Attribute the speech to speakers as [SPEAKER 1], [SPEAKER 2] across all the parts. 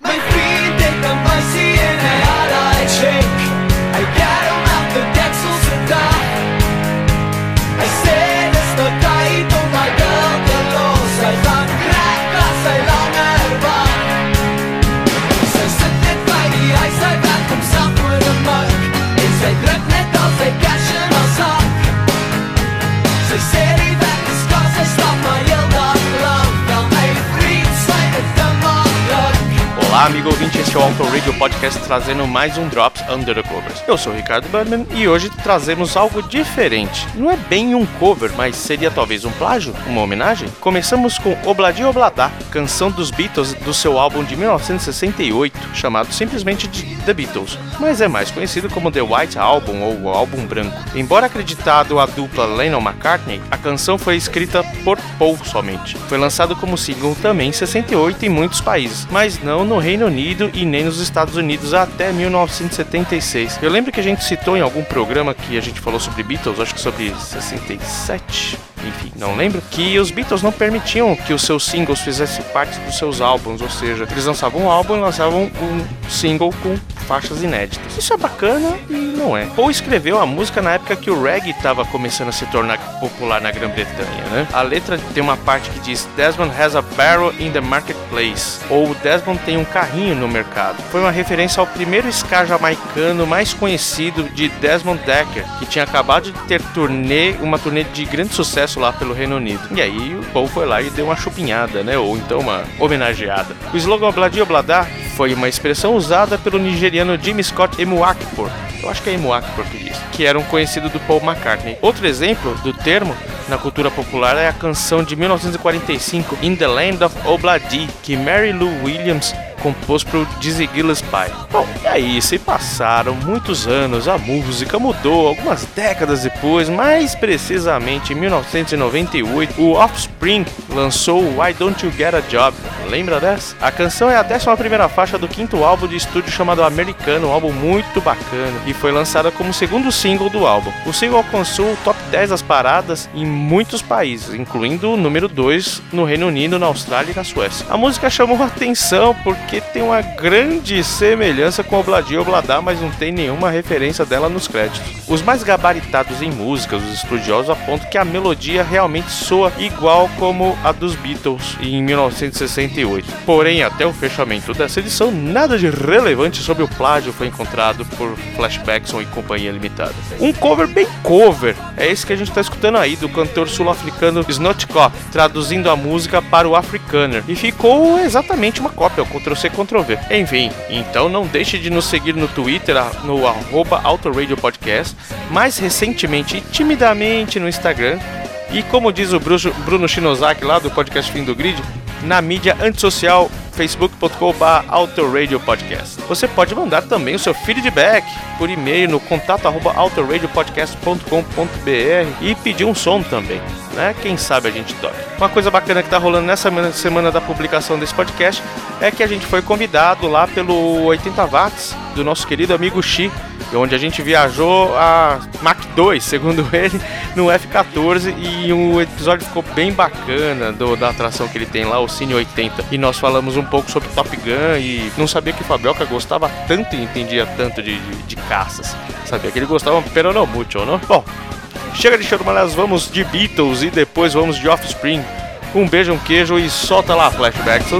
[SPEAKER 1] My é o Auto Radio Podcast trazendo mais um Drops Under the Covers. Eu sou o Ricardo Burman e hoje trazemos algo diferente. Não é bem um cover, mas seria talvez um plágio, uma homenagem. Começamos com Obladi Oblada, canção dos Beatles do seu álbum de 1968, chamado simplesmente de The Beatles, mas é mais conhecido como The White Album ou o Álbum Branco. Embora acreditado à dupla Lennon-McCartney, a canção foi escrita por Paul somente. Foi lançado como single também em 68 em muitos países, mas não no Reino Unido e nem nos Estados Unidos até 1976. Eu lembro que a gente citou em algum programa que a gente falou sobre Beatles, acho que sobre 67, enfim, não lembro, que os Beatles não permitiam que os seus singles fizessem parte dos seus álbuns, ou seja, eles lançavam um álbum e lançavam um single com faixas inéditas. Isso é bacana e não é. Paul escreveu a música na época que o reggae estava começando a se tornar popular na Grã-Bretanha, né? A letra tem uma parte que diz Desmond has a barrel in the marketplace, ou Desmond tem um carrinho no mercado. Foi uma referência ao primeiro ska jamaicano mais conhecido de Desmond Decker, que tinha acabado de ter turnê, uma turnê de grande sucesso lá pelo Reino Unido. E aí o Paul foi lá e deu uma chupinhada, né? Ou então uma homenageada. O slogan Obladi Oblada foi uma expressão usada pelo nigeriano Jimmy Scott Emuakpor. Eu acho que é Emuakpor que diz. Que era um conhecido do Paul McCartney. Outro exemplo do termo na cultura popular é a canção de 1945 In the Land of Obladi, que Mary Lou Williams compôs para o Dizzy Gillespie. Bom, e aí, se passaram muitos anos, a música mudou, algumas décadas depois, mais precisamente em 1998, o Offspring lançou Why Don't You Get a Job? Lembra dessa? A canção é a 11ª faixa do quinto álbum de estúdio chamado Americano, um álbum muito bacana, e foi lançada como segundo single do álbum. O single alcançou o top 10 das paradas em muitos países, incluindo o número 2 no Reino Unido, na Austrália e na Suécia. A música chamou atenção porque tem uma grande semelhança com Obladi Oblada, mas não tem nenhuma referência dela nos créditos. Os mais gabaritados em música, os estudiosos apontam que a melodia realmente soa igual como a dos Beatles em 1968. Porém, até o fechamento dessa edição, nada de relevante sobre o plágio foi encontrado por Flashbackson e Companhia Limitada. Um cover bem cover é esse que a gente está escutando aí do cantor sul-africano Snotcop, traduzindo a música para o Afrikaner. E ficou exatamente uma cópia, o Ctrl-C, Ctrl-V. Enfim, então não deixe de nos seguir no Twitter, no arroba Autoradio Podcast, mais recentemente e timidamente no Instagram. E como diz o Bruno, Shinozaki lá do podcast Fim do Grid, na mídia antissocial facebook.com.br Podcast. Você pode mandar também o seu feedback por e-mail no contato arroba autoradiopodcast.com.br e pedir um som também, né? Quem sabe a gente toca. Uma coisa bacana que tá rolando nessa semana da publicação desse podcast é que a gente foi convidado lá pelo 80 Watts do nosso querido amigo Xi, onde a gente viajou a Mach 2, segundo ele, no F14 e o episódio ficou bem bacana do, da atração que ele tem lá, o Cine 80. E nós falamos um pouco sobre Top Gun e não sabia que o Fabioca gostava tanto e entendia tanto de, de, de caças. Sabia que ele gostava, pero não muito, não? Bom, chega de charumalhas, vamos de Beatles e depois vamos de Offspring. Um beijo, um queijo e solta lá, flashbacks.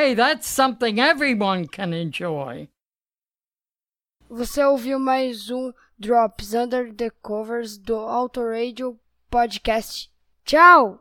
[SPEAKER 2] Hey,
[SPEAKER 3] that's something everyone can enjoy.
[SPEAKER 4] Você ouviu mais um Drops Under the Covers do Auto Radio Podcast. Tchau!